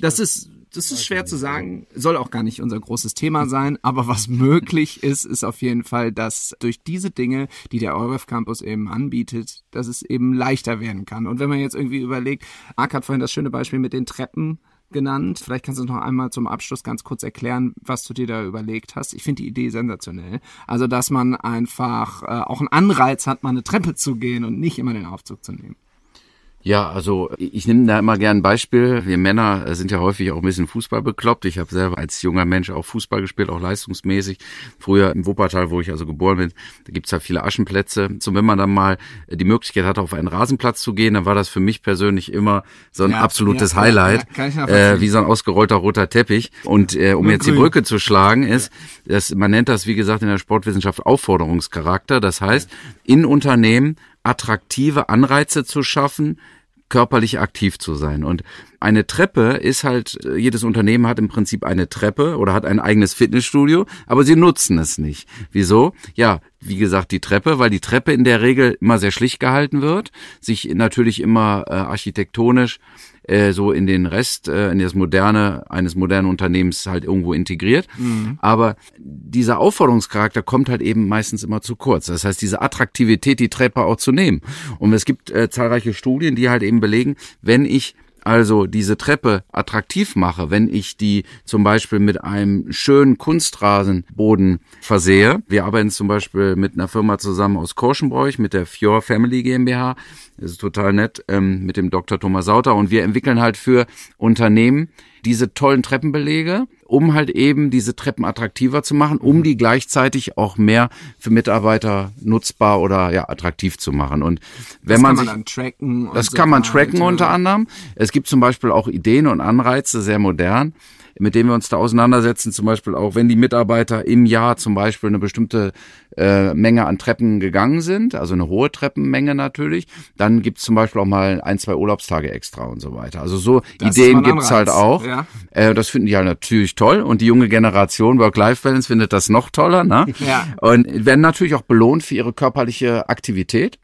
Das ist das ist schwer zu sagen, soll auch gar nicht unser großes Thema sein, aber was möglich ist, ist auf jeden Fall, dass durch diese Dinge, die der EUREF Campus eben anbietet, dass es eben leichter werden kann. Und wenn man jetzt irgendwie überlegt, Ark hat vorhin das schöne Beispiel mit den Treppen genannt. Vielleicht kannst du noch einmal zum Abschluss ganz kurz erklären, was du dir da überlegt hast. Ich finde die Idee sensationell. Also, dass man einfach äh, auch einen Anreiz hat, mal eine Treppe zu gehen und nicht immer den Aufzug zu nehmen. Ja, also ich nehme da immer gern ein Beispiel. Wir Männer sind ja häufig auch ein bisschen Fußball bekloppt. Ich habe selber als junger Mensch auch Fußball gespielt, auch leistungsmäßig. Früher im Wuppertal, wo ich also geboren bin, da gibt's ja viele Aschenplätze. So wenn man dann mal die Möglichkeit hatte, auf einen Rasenplatz zu gehen, dann war das für mich persönlich immer so ein ja, absolutes ja, Highlight, ja, äh, wie so ein ausgerollter roter Teppich. Und äh, um jetzt grün. die Brücke zu schlagen, ist, dass man nennt das, wie gesagt, in der Sportwissenschaft Aufforderungscharakter. Das heißt, in Unternehmen attraktive Anreize zu schaffen, körperlich aktiv zu sein. Und eine Treppe ist halt, jedes Unternehmen hat im Prinzip eine Treppe oder hat ein eigenes Fitnessstudio, aber sie nutzen es nicht. Wieso? Ja, wie gesagt, die Treppe, weil die Treppe in der Regel immer sehr schlicht gehalten wird, sich natürlich immer äh, architektonisch äh, so in den Rest, äh, in das Moderne eines modernen Unternehmens halt irgendwo integriert. Mhm. Aber dieser Aufforderungscharakter kommt halt eben meistens immer zu kurz. Das heißt, diese Attraktivität, die Treppe auch zu nehmen. Und es gibt äh, zahlreiche Studien, die halt eben belegen, wenn ich also diese Treppe attraktiv mache, wenn ich die zum Beispiel mit einem schönen Kunstrasenboden versehe. Wir arbeiten zum Beispiel mit einer Firma zusammen aus Korschenbräuch, mit der Fjord Family GmbH. Das ist total nett, ähm, mit dem Dr. Thomas Sauter. Und wir entwickeln halt für Unternehmen diese tollen Treppenbelege, um halt eben diese Treppen attraktiver zu machen, um die gleichzeitig auch mehr für Mitarbeiter nutzbar oder ja attraktiv zu machen. Und wenn das man, kann man sich, tracken. Das so kann man tracken weiter. unter anderem. Es gibt zum Beispiel auch Ideen und Anreize, sehr modern mit denen wir uns da auseinandersetzen, zum Beispiel auch, wenn die Mitarbeiter im Jahr zum Beispiel eine bestimmte äh, Menge an Treppen gegangen sind, also eine hohe Treppenmenge natürlich, dann gibt's zum Beispiel auch mal ein, zwei Urlaubstage extra und so weiter. Also so das Ideen gibt's halt auch. Ja. Äh, das finden die halt natürlich toll und die junge Generation Work-Life-Balance findet das noch toller. Ne? Ja. Und werden natürlich auch belohnt für ihre körperliche Aktivität.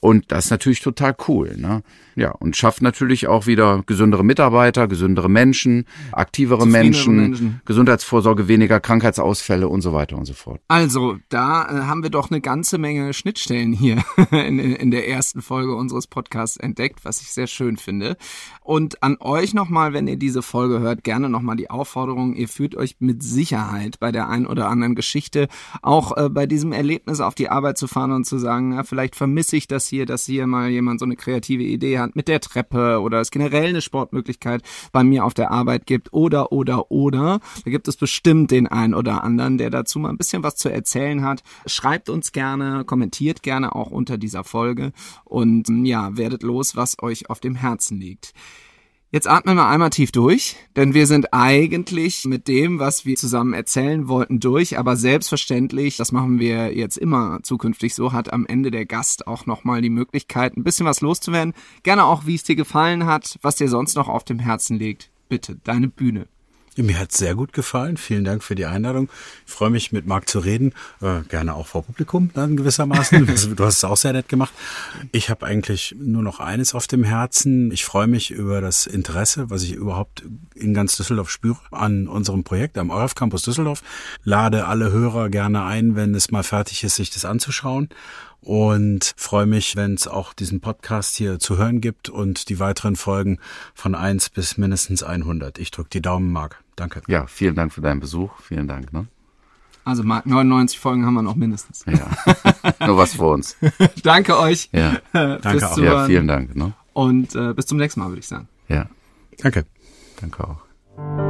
Und das ist natürlich total cool. Ne? Ja, und schafft natürlich auch wieder gesündere Mitarbeiter, gesündere Menschen, aktivere Menschen, Menschen, Gesundheitsvorsorge, weniger Krankheitsausfälle und so weiter und so fort. Also, da äh, haben wir doch eine ganze Menge Schnittstellen hier in, in der ersten Folge unseres Podcasts entdeckt, was ich sehr schön finde. Und an euch nochmal, wenn ihr diese Folge hört, gerne nochmal die Aufforderung, ihr fühlt euch mit Sicherheit bei der einen oder anderen Geschichte, auch äh, bei diesem Erlebnis auf die Arbeit zu fahren und zu sagen, ja, vielleicht vermisse ich das hier, dass hier mal jemand so eine kreative Idee hat mit der Treppe oder es generell eine Sportmöglichkeit bei mir auf der Arbeit gibt oder, oder, oder. Da gibt es bestimmt den einen oder anderen, der dazu mal ein bisschen was zu erzählen hat. Schreibt uns gerne, kommentiert gerne auch unter dieser Folge und ja, werdet los, was euch auf dem Herzen liegt. Jetzt atmen wir einmal tief durch, denn wir sind eigentlich mit dem, was wir zusammen erzählen wollten, durch. Aber selbstverständlich, das machen wir jetzt immer zukünftig so, hat am Ende der Gast auch nochmal die Möglichkeit, ein bisschen was loszuwerden. Gerne auch, wie es dir gefallen hat, was dir sonst noch auf dem Herzen liegt. Bitte, deine Bühne. Mir hat sehr gut gefallen. Vielen Dank für die Einladung. Ich freue mich, mit Marc zu reden. Äh, gerne auch vor Publikum dann gewissermaßen. du hast es auch sehr nett gemacht. Ich habe eigentlich nur noch eines auf dem Herzen. Ich freue mich über das Interesse, was ich überhaupt in ganz Düsseldorf spüre, an unserem Projekt am EUREF Campus Düsseldorf. Lade alle Hörer gerne ein, wenn es mal fertig ist, sich das anzuschauen und freue mich, wenn es auch diesen Podcast hier zu hören gibt und die weiteren Folgen von eins bis mindestens 100. Ich drücke die Daumen, Marc. Danke. Ja, vielen Dank für deinen Besuch. Vielen Dank. Ne? Also Marc, 99 Folgen haben wir noch mindestens. Ja, nur was für uns. Danke euch. Ja, danke auch. Ja, vielen Dank. Ne? Und äh, bis zum nächsten Mal, würde ich sagen. Ja. Danke. Danke auch.